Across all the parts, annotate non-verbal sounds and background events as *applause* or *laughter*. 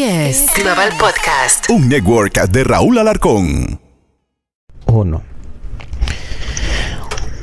Así es. Global Podcast. Un network de Raúl Alarcón. Uno.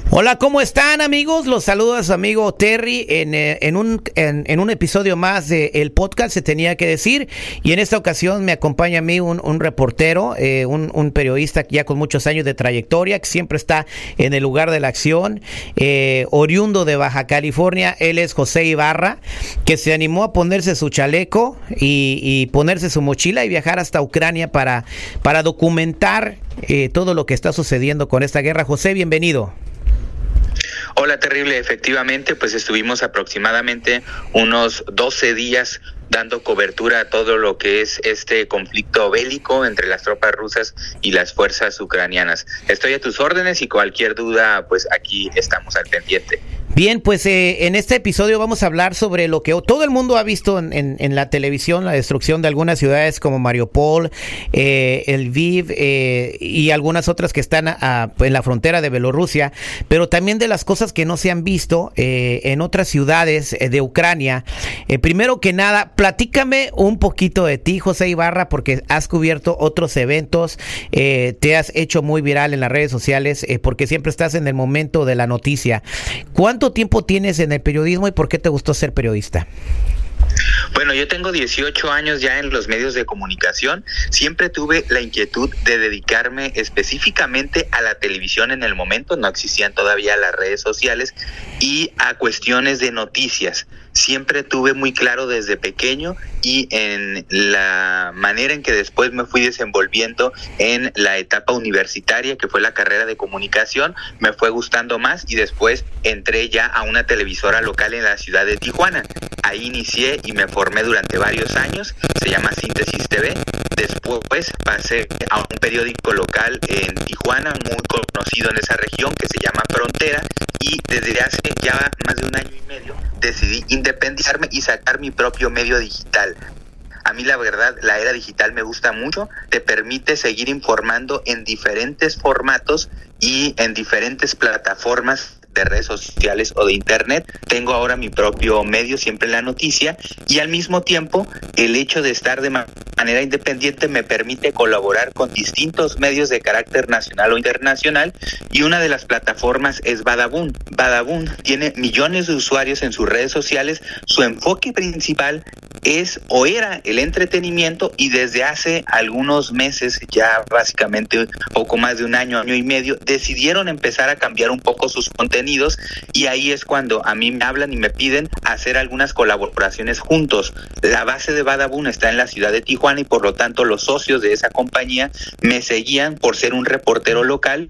Hola, ¿cómo están amigos? Los saluda su amigo Terry en, eh, en un, en, un episodio más de podcast Se Tenía que Decir y en esta ocasión me acompaña a mí un, reportero, eh, un, un periodista ya con muchos años de trayectoria, que siempre está en el lugar de la acción, eh, oriundo de Baja California, él es José Ibarra, que se animó a ponerse su chaleco y, y ponerse su mochila y viajar hasta Ucrania para, para documentar eh, todo lo que está sucediendo con esta guerra. José, bienvenido. Hola, terrible. Efectivamente, pues estuvimos aproximadamente unos 12 días dando cobertura a todo lo que es este conflicto bélico entre las tropas rusas y las fuerzas ucranianas. Estoy a tus órdenes y cualquier duda, pues aquí estamos al pendiente. Bien, pues eh, en este episodio vamos a hablar sobre lo que todo el mundo ha visto en, en, la televisión, la destrucción de algunas ciudades como Mariupol, eh, el Viv eh, y algunas otras que están a, en la frontera de Bielorrusia, pero también de las cosas que no se han visto eh, en otras ciudades eh, de Ucrania. Primero que nada, platícame un poquito de ti, José Ibarra, porque has cubierto otros eventos, te has hecho muy viral en las redes sociales, porque siempre estás en el momento de la noticia. ¿Cuánto tiempo tienes en el periodismo y por qué te gustó ser periodista? Bueno, yo tengo 18 años ya en los medios de comunicación. Siempre tuve la inquietud de dedicarme específicamente a la televisión en el momento, no existían todavía las redes sociales, y a cuestiones de noticias. Siempre tuve muy claro desde pequeño y en la manera en que después me fui desenvolviendo en la etapa universitaria, que fue la carrera de comunicación, me fue gustando más y después entré ya a una televisora local en la ciudad de Tijuana. Ahí inicié y me formé durante varios años, se llama Síntesis TV. Después pasé a un periódico local en Tijuana, muy conocido en esa región, que se llama Frontera, y desde hace ya más de un año y medio decidí independizarme y sacar mi propio medio digital. A mí la verdad, la era digital me gusta mucho, te permite seguir informando en diferentes formatos y en diferentes plataformas de redes sociales o de internet. Tengo ahora mi propio medio, siempre la noticia, y al mismo tiempo el hecho de estar de manera independiente me permite colaborar con distintos medios de carácter nacional o internacional y una de las plataformas es Badabun. Badabun tiene millones de usuarios en sus redes sociales, su enfoque principal es o era el entretenimiento y desde hace algunos meses, ya básicamente poco más de un año, año y medio, decidieron empezar a cambiar un poco sus contenidos y ahí es cuando a mí me hablan y me piden hacer algunas colaboraciones juntos. La base de Badabun está en la ciudad de Tijuana y por lo tanto los socios de esa compañía me seguían por ser un reportero local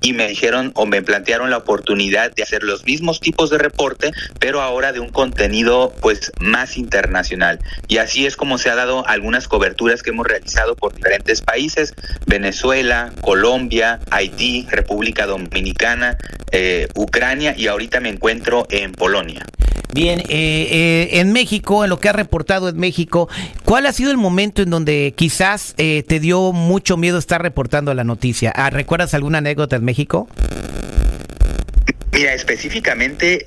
y me dijeron o me plantearon la oportunidad de hacer los mismos tipos de reporte, pero ahora de un contenido pues más internacional. Y así es como se ha dado algunas coberturas que hemos realizado por diferentes países, Venezuela, Colombia, Haití, República Dominicana, eh, Ucrania y ahorita me encuentro en Polonia. Bien, eh, eh, en México, en lo que ha reportado en México, ¿cuál ha sido el momento en donde quizás eh, te dio mucho miedo estar reportando la noticia? Ah, ¿Recuerdas alguna anécdota México? Mira, específicamente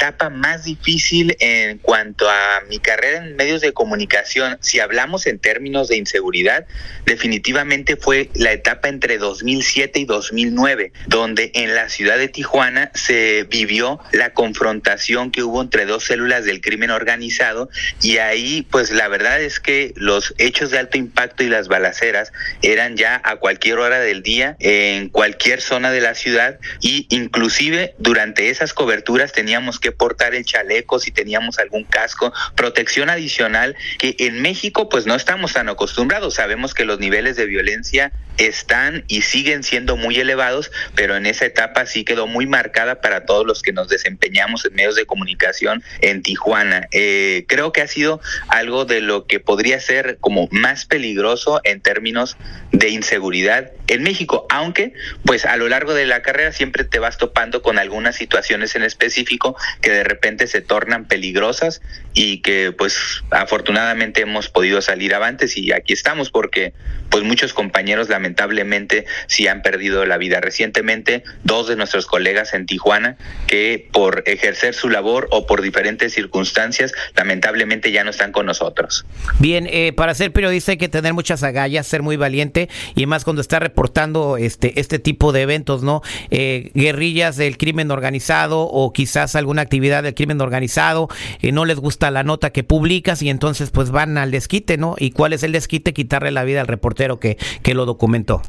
etapa más difícil en cuanto a mi carrera en medios de comunicación, si hablamos en términos de inseguridad, definitivamente fue la etapa entre 2007 y 2009, donde en la ciudad de Tijuana se vivió la confrontación que hubo entre dos células del crimen organizado y ahí pues la verdad es que los hechos de alto impacto y las balaceras eran ya a cualquier hora del día en cualquier zona de la ciudad y inclusive durante esas coberturas teníamos que portar el chaleco, si teníamos algún casco, protección adicional que en México pues no estamos tan acostumbrados. Sabemos que los niveles de violencia están y siguen siendo muy elevados, pero en esa etapa sí quedó muy marcada para todos los que nos desempeñamos en medios de comunicación en Tijuana. Eh, creo que ha sido algo de lo que podría ser como más peligroso en términos de inseguridad en México, aunque pues a lo largo de la carrera siempre te vas topando con algunas situaciones en específico que de repente se tornan peligrosas y que pues afortunadamente hemos podido salir avantes y aquí estamos porque pues muchos compañeros lamentablemente sí han perdido la vida. Recientemente dos de nuestros colegas en Tijuana que por ejercer su labor o por diferentes circunstancias lamentablemente ya no están con nosotros. Bien, eh, para ser periodista hay que tener muchas agallas, ser muy valiente y más cuando está reportando este este tipo de eventos, ¿no? Eh, guerrillas del crimen organizado o quizás alguna actividad del crimen organizado, eh, no les gusta la nota que publicas y entonces pues van al desquite, ¿no? ¿Y cuál es el desquite? Quitarle la vida al reportero que, que lo documentó.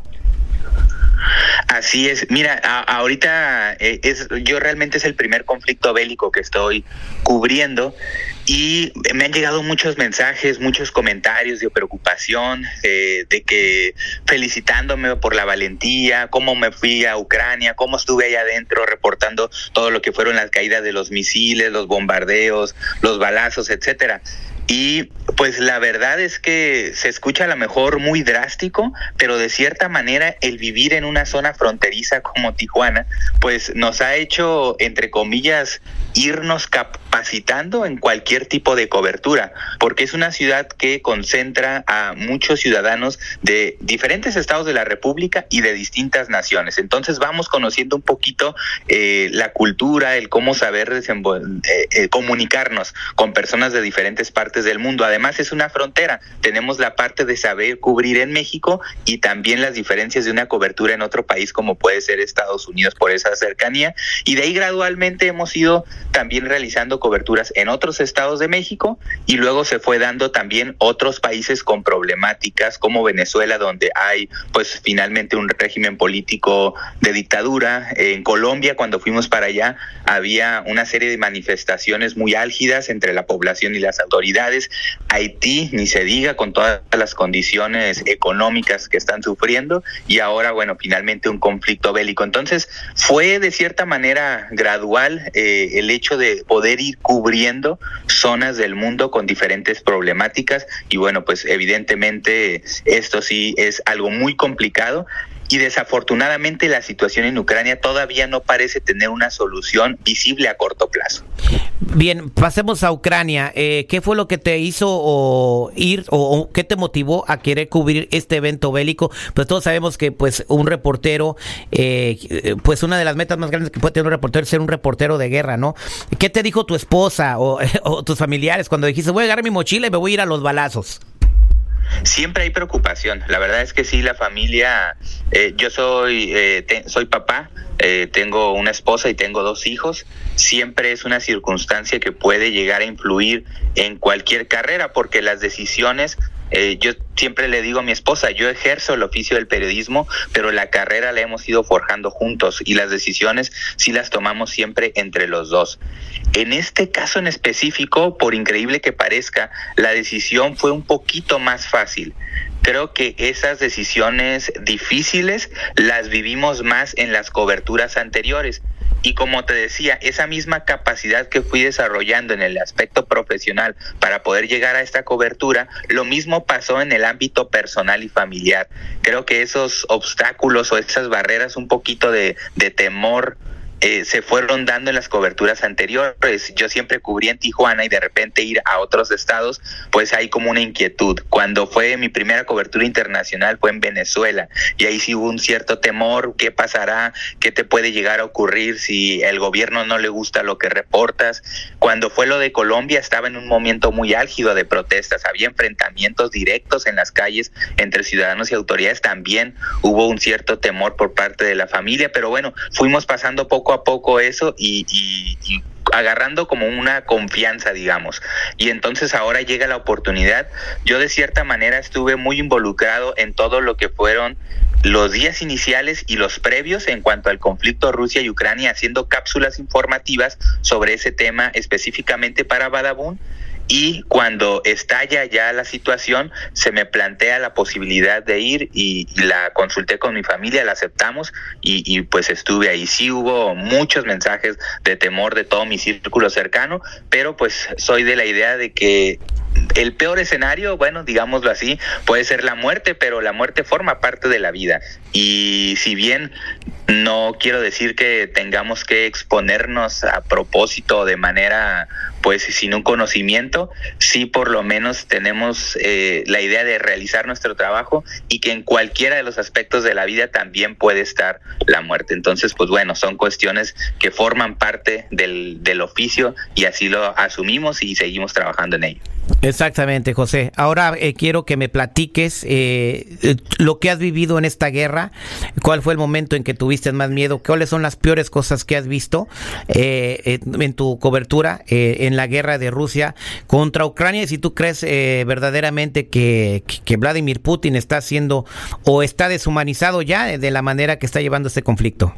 Así es. Mira, ahorita eh, es, yo realmente es el primer conflicto bélico que estoy cubriendo y me han llegado muchos mensajes, muchos comentarios de preocupación, eh, de que felicitándome por la valentía, cómo me fui a Ucrania, cómo estuve ahí adentro reportando todo lo que fueron las caídas de los misiles, los bombardeos, los balazos, etcétera. Y pues la verdad es que se escucha a lo mejor muy drástico, pero de cierta manera el vivir en una zona fronteriza como Tijuana, pues nos ha hecho, entre comillas, irnos capacitando en cualquier tipo de cobertura, porque es una ciudad que concentra a muchos ciudadanos de diferentes estados de la República y de distintas naciones. Entonces vamos conociendo un poquito eh, la cultura, el cómo saber eh, eh, comunicarnos con personas de diferentes partes del mundo. Además es una frontera, tenemos la parte de saber cubrir en México y también las diferencias de una cobertura en otro país como puede ser Estados Unidos por esa cercanía y de ahí gradualmente hemos ido también realizando coberturas en otros estados de México y luego se fue dando también otros países con problemáticas como Venezuela donde hay pues finalmente un régimen político de dictadura. En Colombia cuando fuimos para allá había una serie de manifestaciones muy álgidas entre la población y las autoridades. Haití ni se diga con todas las condiciones económicas que están sufriendo y ahora bueno finalmente un conflicto bélico. Entonces fue de cierta manera gradual eh, el hecho de poder ir cubriendo zonas del mundo con diferentes problemáticas y bueno, pues evidentemente esto sí es algo muy complicado y desafortunadamente la situación en Ucrania todavía no parece tener una solución visible a corto plazo. Bien, pasemos a Ucrania. Eh, ¿Qué fue lo que te hizo ir o, qué te motivó a querer cubrir este evento bélico? Pues todos sabemos que pues un reportero, eh, pues una de las metas más grandes que puede tener un reportero es ser un reportero de guerra, ¿no? ¿Qué te dijo tu esposa o, *laughs* o tus familiares cuando dijiste voy a agarrar mi mochila y me voy a ir a los balazos? Siempre hay preocupación. La verdad es que sí, la familia. Eh, yo soy eh, soy papá, eh, tengo una esposa y tengo dos hijos. Siempre es una circunstancia que puede llegar a influir en cualquier carrera, porque las decisiones eh, yo siempre le digo a mi esposa, yo ejerzo el oficio del periodismo, pero la carrera la hemos ido forjando juntos y las decisiones sí las tomamos siempre entre los dos. En este caso en específico, por increíble que parezca, la decisión fue un poquito más fácil. Creo que esas decisiones difíciles las vivimos más en las coberturas anteriores y como te decía, esa misma capacidad que fui desarrollando en el aspecto profesional para poder llegar a esta cobertura, lo mismo pasó en el ámbito personal y familiar. Creo que esos obstáculos o esas barreras, un poquito de, de temor, eh, se fueron dando en las coberturas anteriores. Yo siempre cubrí en Tijuana y de repente ir a otros estados, pues hay como una inquietud. Cuando fue mi primera cobertura internacional fue en Venezuela y ahí sí hubo un cierto temor, ¿qué pasará? ¿Qué te puede llegar a ocurrir si el gobierno no le gusta lo que reportas? Cuando fue lo de Colombia estaba en un momento muy álgido de protestas, había enfrentamientos directos en las calles entre ciudadanos y autoridades, también hubo un cierto temor por parte de la familia, pero bueno, fuimos pasando poco a poco eso y, agarrando como una confianza, digamos. Y entonces ahora llega la oportunidad. Yo de cierta manera estuve muy involucrado en todo lo que fueron los días iniciales y los previos en cuanto al conflicto Rusia y Ucrania, haciendo cápsulas informativas sobre ese tema específicamente para Badabun y cuando estalla ya la situación se me plantea la posibilidad de ir y, la consulté con mi familia, la aceptamos y, y, pues estuve ahí. Sí hubo muchos mensajes de temor de todo mi círculo cercano, pero pues soy de la idea de que el peor escenario, bueno, digámoslo así, puede ser la muerte, pero la muerte forma parte de la vida. Y si bien no quiero decir que tengamos que exponernos a propósito de manera pues sin un conocimiento, sí por lo menos tenemos eh, la idea de realizar nuestro trabajo y que en cualquiera de los aspectos de la vida también puede estar la muerte. Entonces, pues bueno, son cuestiones que forman parte del, del oficio y así lo asumimos y seguimos trabajando en ello. Exactamente, José. Ahora eh, quiero que me platiques eh, eh, lo que has vivido en esta guerra, cuál fue el momento en que tuviste más miedo, cuáles son las peores cosas que has visto en tu cobertura en la guerra de Rusia contra Ucrania y si tú crees verdaderamente que, que, Vladimir Putin está haciendo o está deshumanizado ya de la manera que está llevando este conflicto.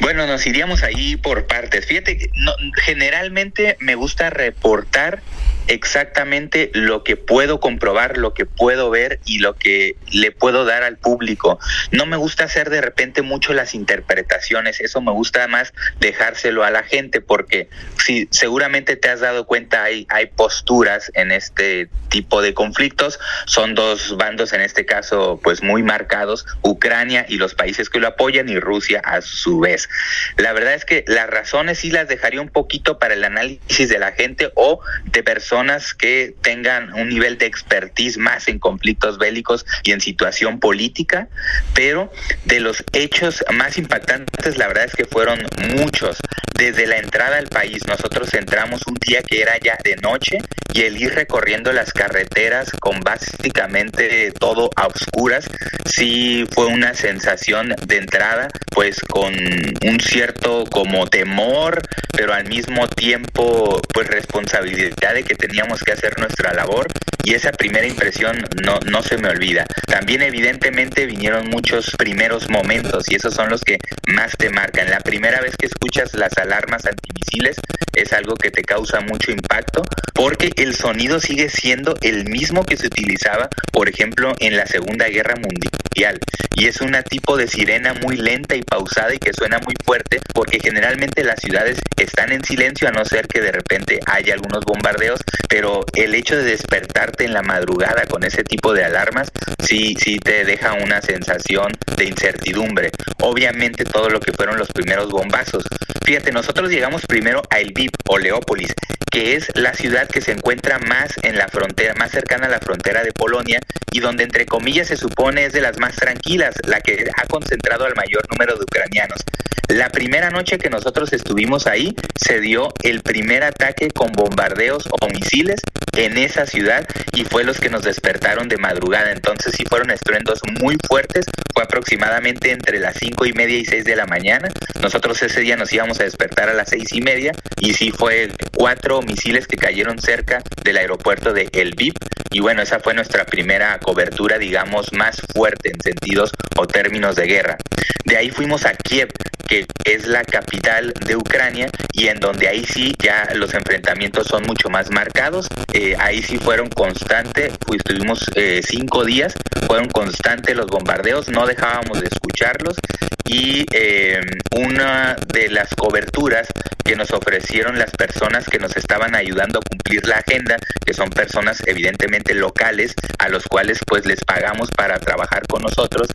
Bueno, nos iríamos ahí por partes. Fíjate no, generalmente me gusta reportar exactamente lo que puedo comprobar, lo que puedo ver y lo que le puedo dar al público. No me gusta hacer de repente mucho las interpretaciones, eso me gusta más dejárselo a la gente porque si seguramente te has dado cuenta hay hay posturas en este tipo de conflictos, son dos bandos en este caso pues muy marcados, Ucrania y los países que lo apoyan y Rusia a su vez. La verdad es que las razones sí las dejaría un poquito para el análisis de la gente o de personas que tengan un nivel de expertise más en conflictos bélicos y en situación política, pero de los hechos más impactantes la verdad es que fueron muchos. Desde la entrada al país, nosotros entramos un día que era ya de noche y el ir recorriendo las carreteras con básicamente todo a oscuras, sí fue una sensación de entrada, pues con un cierto como temor, pero al mismo tiempo pues responsabilidad de que teníamos que hacer nuestra labor y esa primera impresión no, no se me olvida. También evidentemente vinieron muchos primeros momentos y esos son los que más te marcan. La primera vez que escuchas las alarmas antimisiles es algo que te causa mucho impacto porque el sonido sigue siendo el mismo que se utilizaba, por ejemplo, en la Segunda Guerra Mundial. Y es un tipo de sirena muy lenta y pausada y que suena muy fuerte porque generalmente las ciudades están en silencio a no ser que de repente haya algunos bombardeos, pero el hecho de despertarte en la madrugada con ese tipo de alarmas sí, sí te deja una sensación de incertidumbre. Obviamente todo lo que fueron los primeros bombazos. Fíjate, nosotros llegamos primero a El Vip o Leópolis, que es la ciudad que se encuentra más en la frontera, más cercana a la frontera de Polonia y donde entre comillas se supone es de las más tranquilas, la que ha concentrado al mayor número de ucranianos. La primera noche que nosotros estuvimos ahí se dio el primer ataque con bombardeos o misiles en esa ciudad y fue los que nos despertaron de madrugada. Entonces sí fueron estruendos muy fuertes. Fue aproximadamente entre las cinco y media y seis de la mañana. Nosotros ese día nos íbamos a despertar a las seis y media y sí fue cuatro misiles que cayeron cerca del aeropuerto de El Vip. Y bueno, esa fue nuestra primera cobertura, digamos, más fuerte en sentidos o términos de guerra. De ahí fuimos a Kiev, que es la capital de Ucrania y en donde ahí sí ya los enfrentamientos son mucho más marcados. Eh, ahí sí fueron constantes, pues estuvimos eh, cinco días, fueron constantes los bombardeos, no dejábamos de escucharlos y eh, una de las coberturas que nos ofrecieron las personas que nos estaban ayudando a cumplir la agenda, que son personas evidentemente locales a los cuales pues les pagamos para trabajar con nosotros,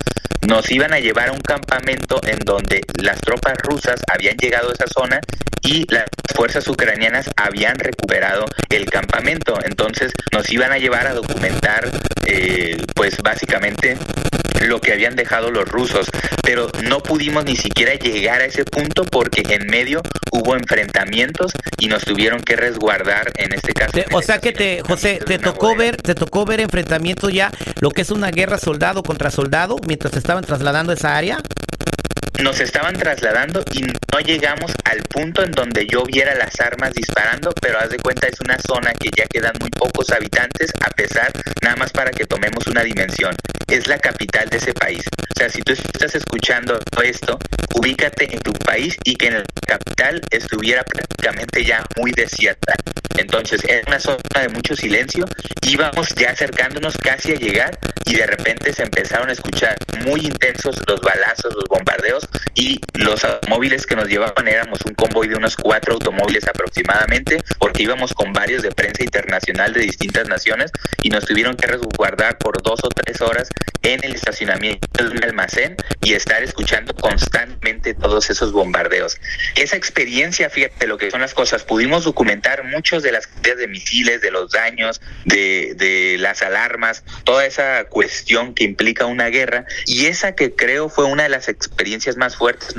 nos iban a llevar a un campamento en donde las tropas rusas habían llegado a esa zona y las fuerzas ucranianas habían recuperado el campamento. Entonces nos iban a llevar a documentar, eh, pues básicamente lo que habían dejado los rusos, pero no pudimos ni siquiera llegar a ese punto porque en medio hubo enfrentamientos y nos tuvieron que resguardar en este caso. o sea que te, José, te tocó ver, te tocó ver enfrentamientos ya, lo que es una guerra soldado contra soldado mientras se estaban trasladando esa área nos estaban trasladando y no llegamos al punto en donde yo viera las armas disparando, pero haz de cuenta es una zona que ya quedan muy pocos habitantes, a pesar, nada más para que tomemos una dimensión, es la capital de ese país. O sea, si tú estás escuchando esto, ubícate en tu país y que en la capital estuviera prácticamente ya muy desierta. Entonces, es una zona de mucho silencio, íbamos ya acercándonos casi a llegar y de repente se empezaron a escuchar muy intensos los balazos, los bombardeos y los móviles que nos llevaban éramos un convoy de unos cuatro automóviles aproximadamente, porque íbamos con varios de prensa internacional de distintas naciones y nos tuvieron que resguardar por dos o tres horas en el estacionamiento de un almacén y estar escuchando constantemente todos esos bombardeos. Esa experiencia, fíjate lo que son las cosas, pudimos documentar muchos de las de misiles, de los daños, de, de las alarmas, toda esa cuestión que implica una guerra y esa que creo fue una de las experiencias más fuertes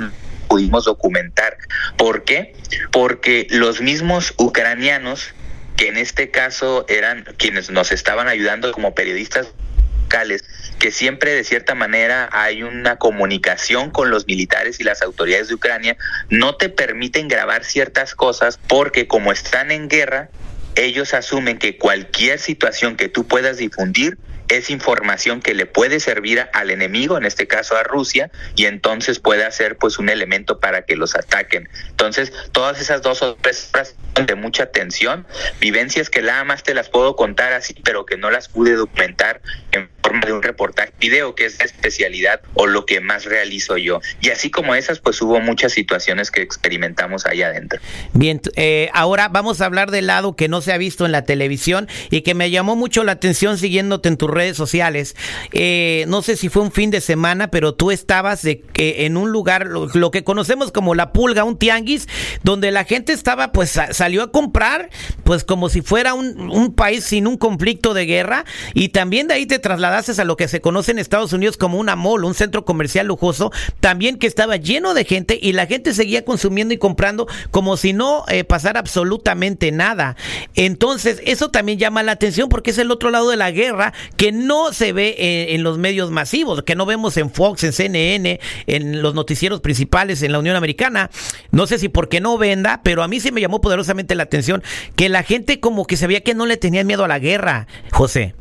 pudimos documentar. ¿Por qué? Porque los mismos ucranianos, que en este caso eran quienes nos estaban ayudando como periodistas locales, que siempre de cierta manera hay una comunicación con los militares y las autoridades de Ucrania, no te permiten grabar ciertas cosas porque como están en guerra, ellos asumen que cualquier situación que tú puedas difundir es información que le puede servir al enemigo, en este caso a Rusia, y entonces puede ser pues un elemento para que los ataquen. Entonces, todas esas dos horas de mucha tensión, vivencias que nada más te las puedo contar así, pero que no las pude documentar en forma de un reportaje video, que es la especialidad o lo que más realizo yo. Y así como esas, pues hubo muchas situaciones que experimentamos allá adentro. Bien, eh, ahora vamos a hablar del lado que no se ha visto en la televisión y que me llamó mucho la atención siguiéndote en tus redes sociales. Eh, no sé si fue un fin de semana, pero tú estabas de, eh, en un lugar, lo, que conocemos como la pulga, un tianguis, donde la gente estaba, pues salió a comprar, pues como si fuera un, país sin un conflicto de guerra, y también de ahí te trasladaste a lo que se conoce en Estados Unidos como una mall, un centro comercial lujoso, también que estaba lleno de gente y la gente seguía consumiendo y comprando como si no eh, pasara absolutamente nada. Entonces, eso también llama la atención porque es el otro lado de la guerra que no se ve en, los medios masivos, que no vemos en Fox, en CNN, en los noticieros principales en la Unión Americana. No sé si porque no venda, pero a mí sí me llamó poderosamente la atención que la gente como que sabía que no le tenían miedo a la guerra, José.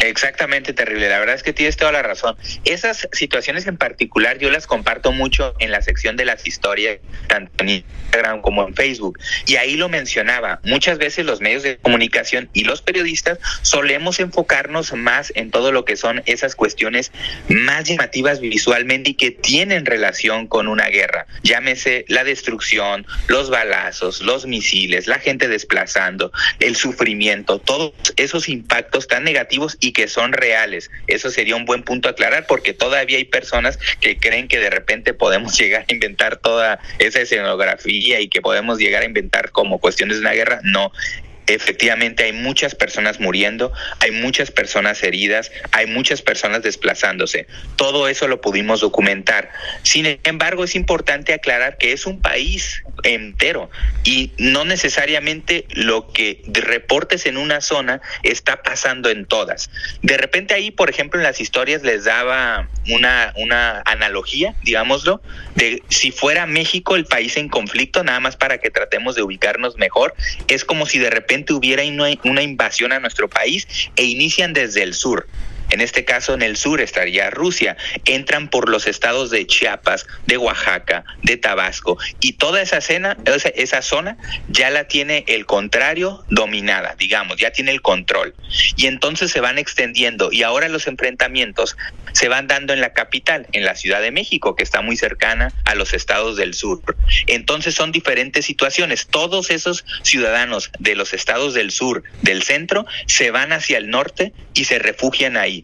Exactamente, terrible. La verdad es que tienes toda la razón. Esas situaciones en particular yo las comparto mucho en la sección de las historias, tanto en Instagram como en Facebook. Y ahí lo mencionaba. Muchas veces los medios de comunicación y los periodistas solemos enfocarnos más en todo lo que son esas cuestiones más llamativas visualmente y que tienen relación con una guerra. Llámese la destrucción, los balazos, los misiles, la gente desplazando, el sufrimiento, todos esos impactos tan negativos y que son reales. Eso sería un buen punto a aclarar porque todavía hay personas que creen que de repente podemos *laughs* llegar a inventar toda esa escenografía y que podemos llegar a inventar como cuestiones de una guerra. No, efectivamente hay muchas personas muriendo, hay muchas personas heridas, hay muchas personas desplazándose. Todo eso lo pudimos documentar. Sin embargo, es importante aclarar que es un país entero y no necesariamente lo que reportes en una zona está pasando en todas. De repente ahí, por ejemplo, en las historias les daba una, una analogía, digámoslo, de si fuera México el país en conflicto, nada más para que tratemos de ubicarnos mejor, es como si de repente hubiera una invasión a nuestro país e inician desde el sur. En este caso, en el sur estaría Rusia. Entran por los estados de Chiapas, de Oaxaca, de Tabasco. Y toda esa, escena, esa, esa zona ya la tiene el contrario dominada, digamos, ya tiene el control. Y entonces se van extendiendo. Y ahora los enfrentamientos se van dando en la capital, en la Ciudad de México, que está muy cercana a los estados del sur. Entonces son diferentes situaciones. Todos esos ciudadanos de los estados del sur, del centro, se van hacia el norte y se refugian ahí.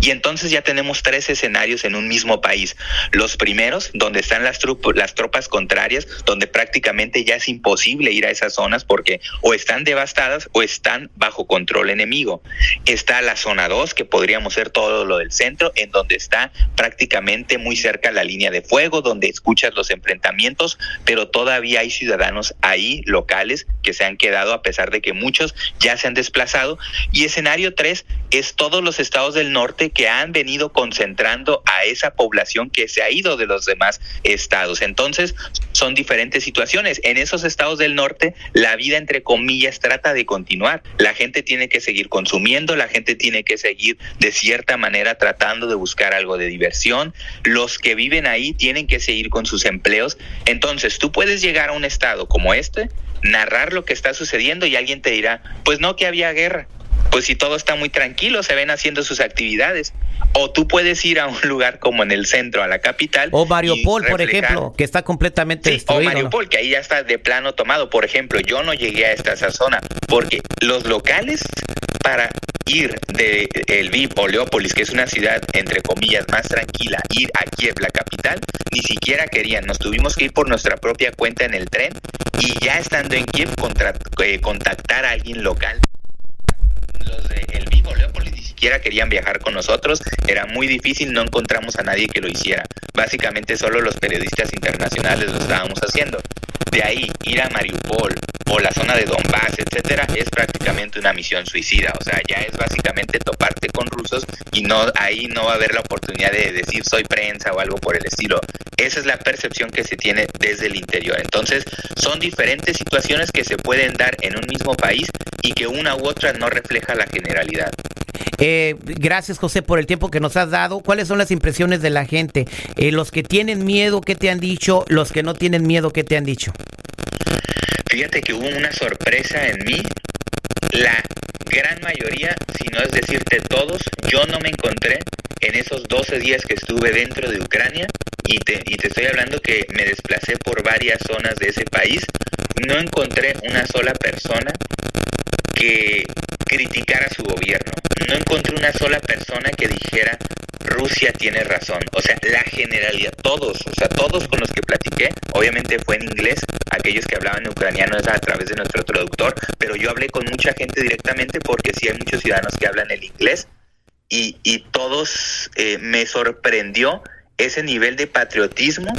Y entonces ya tenemos tres escenarios en un mismo país. Los primeros, donde están las, las tropas contrarias, donde prácticamente ya es imposible ir a esas zonas porque o están devastadas o están bajo control enemigo. Está la zona 2, que podríamos ser todo lo del centro, en donde está prácticamente muy cerca la línea de fuego, donde escuchas los enfrentamientos, pero todavía hay ciudadanos ahí locales que se han quedado a pesar de que muchos ya se han desplazado. Y escenario 3 es todos los estados del norte que han venido concentrando a esa población que se ha ido de los demás estados. Entonces, son diferentes situaciones. En esos estados del norte, la vida, entre comillas, trata de continuar. La gente tiene que seguir consumiendo, la gente tiene que seguir de cierta manera tratando de buscar algo de diversión. Los que viven ahí tienen que seguir con sus empleos. Entonces, tú puedes llegar a un estado como este, narrar lo que está sucediendo y alguien te dirá, pues no que había guerra pues si todo está muy tranquilo, se ven haciendo sus actividades. O tú puedes ir a un lugar como en el centro, a la capital. O Mariupol, por ejemplo, que está completamente destruido. O Mariupol, que ahí ya está de plano tomado. Por ejemplo, yo no llegué a esta zona porque los locales para ir de el o Leópolis, que es una ciudad entre comillas más tranquila, ir a Kiev, la capital, ni siquiera querían. Nos tuvimos que ir por nuestra propia cuenta en el tren y ya estando en Kiev eh, contactar a alguien local. Los de El Viv o Leópolis ni siquiera querían viajar con nosotros, era muy difícil, no encontramos a nadie que lo hiciera. Básicamente solo los periodistas internacionales lo estábamos haciendo. De ahí ir a Mariupol o la zona de Donbass, etcétera, es prácticamente una misión suicida. O sea, ya es básicamente toparte con rusos y no ahí no va a haber la oportunidad de decir soy prensa o algo por el estilo. Esa es la percepción que se tiene desde el interior. Entonces, son diferentes situaciones que se pueden dar en un mismo país y que una u otra no refleja la generalidad. Eh, gracias José por el tiempo que nos has dado. ¿Cuáles son las impresiones de la gente? Eh, los que tienen miedo, ¿qué te han dicho? Los que no tienen miedo, ¿qué te han dicho? Fíjate que hubo una sorpresa en mí. La gran mayoría, si no es decirte todos, yo no me encontré en esos 12 días que estuve dentro de Ucrania y te, y te estoy hablando que me desplacé por varias zonas de ese país, no encontré una sola persona que criticara su gobierno. No encontré una sola persona que dijera Rusia tiene razón. O sea, la generalidad, todos, o sea, todos con los que platiqué, obviamente fue en inglés, aquellos que hablaban ucraniano es a través de nuestro traductor, pero yo hablé con mucha gente directamente porque sí hay muchos ciudadanos que hablan el inglés y, y todos eh, me sorprendió ese nivel de patriotismo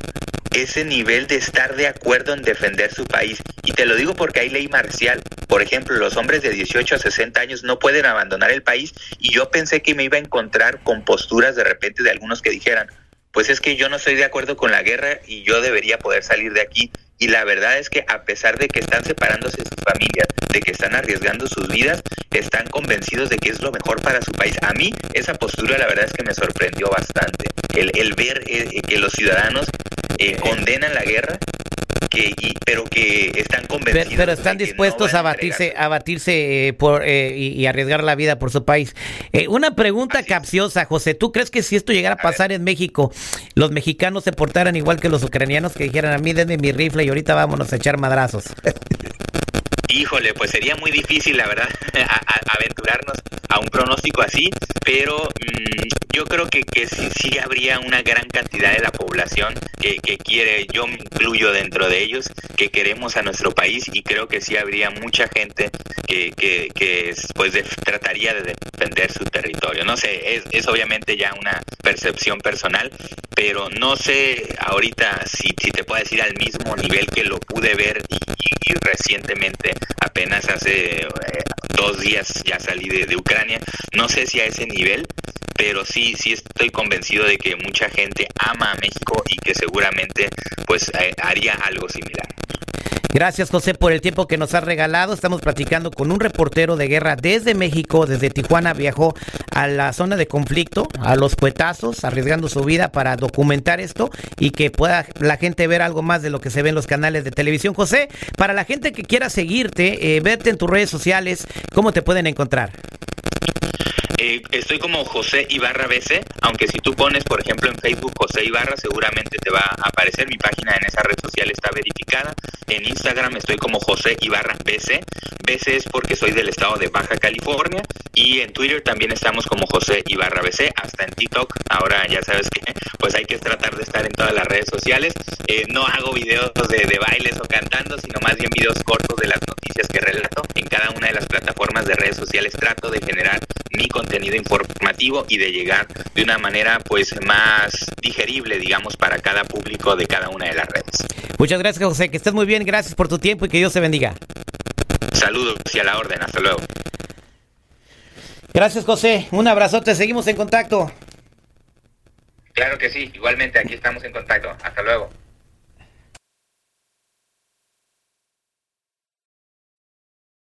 ese nivel de estar de acuerdo en defender su país. Y te lo digo porque hay ley marcial. Por ejemplo, los hombres de 18 a 60 años no pueden abandonar el país y yo pensé que me iba a encontrar con posturas de repente de algunos que dijeran, pues es que yo no estoy de acuerdo con la guerra y yo debería poder salir de aquí. Y la verdad es que a pesar de que están separándose sus familias, de que están arriesgando sus vidas, están convencidos de que es lo mejor para su país. A mí esa postura la verdad es que me sorprendió bastante. El, el ver eh, que los ciudadanos eh, condenan la guerra que, pero que están convencidos. Pero, están dispuestos a, batirse, a batirse eh, por, eh, y, arriesgar la vida por su país. una pregunta capciosa, José. ¿Tú crees que si esto llegara a, pasar en México, los mexicanos se portaran igual que los ucranianos que dijeran a mí denme mi rifle y ahorita vámonos a echar madrazos? *laughs* Híjole, pues sería muy difícil, la verdad, *laughs* aventurarnos a un pronóstico así, pero mm, yo creo que, que sí, habría una gran cantidad de la población que, quiere, yo me incluyo dentro de ellos, que queremos a nuestro país y creo que sí habría mucha gente que, que, pues trataría de defender su territorio. No sé, es, es obviamente ya una percepción personal, pero no sé ahorita si, si te puedo decir al mismo nivel que lo pude ver y, recientemente, apenas hace eh, dos días ya salí de, Ucrania, no sé si a ese nivel, pero sí, sí estoy convencido de que mucha gente ama a México y que seguramente pues eh, haría algo similar. Gracias José por el tiempo que nos has regalado. Estamos platicando con un reportero de guerra desde México, desde Tijuana viajó a la zona de conflicto, a los puetazos, arriesgando su vida para documentar esto y que pueda la gente ver algo más de lo que se ve en los canales de televisión. José, para la gente que quiera seguirte, eh, verte en tus redes sociales, ¿cómo te pueden encontrar? Eh, estoy como José Ibarra BC, aunque si tú pones, por ejemplo, en Facebook José Ibarra, seguramente te va a aparecer. Mi página en esa red social está verificada. En Instagram estoy como José Ibarra BC. BC es porque soy del estado de Baja California. Y en Twitter también estamos como José Ibarra BC, hasta en TikTok. Ahora ya sabes que pues hay que tratar de estar en todas las redes sociales. Eh, no hago videos de, de bailes o cantando, sino más bien videos cortos de las noticias que relato. En cada una de las plataformas de redes sociales trato de generar mi contenido informativo y de llegar de una manera pues más digerible, digamos, para cada público de cada una de las redes. Muchas gracias, José, que estés muy bien, gracias por tu tiempo y que Dios te bendiga. Saludos y a la orden, hasta luego. Gracias, José. Un abrazote, seguimos en contacto. Claro que sí, igualmente aquí estamos en contacto. Hasta luego.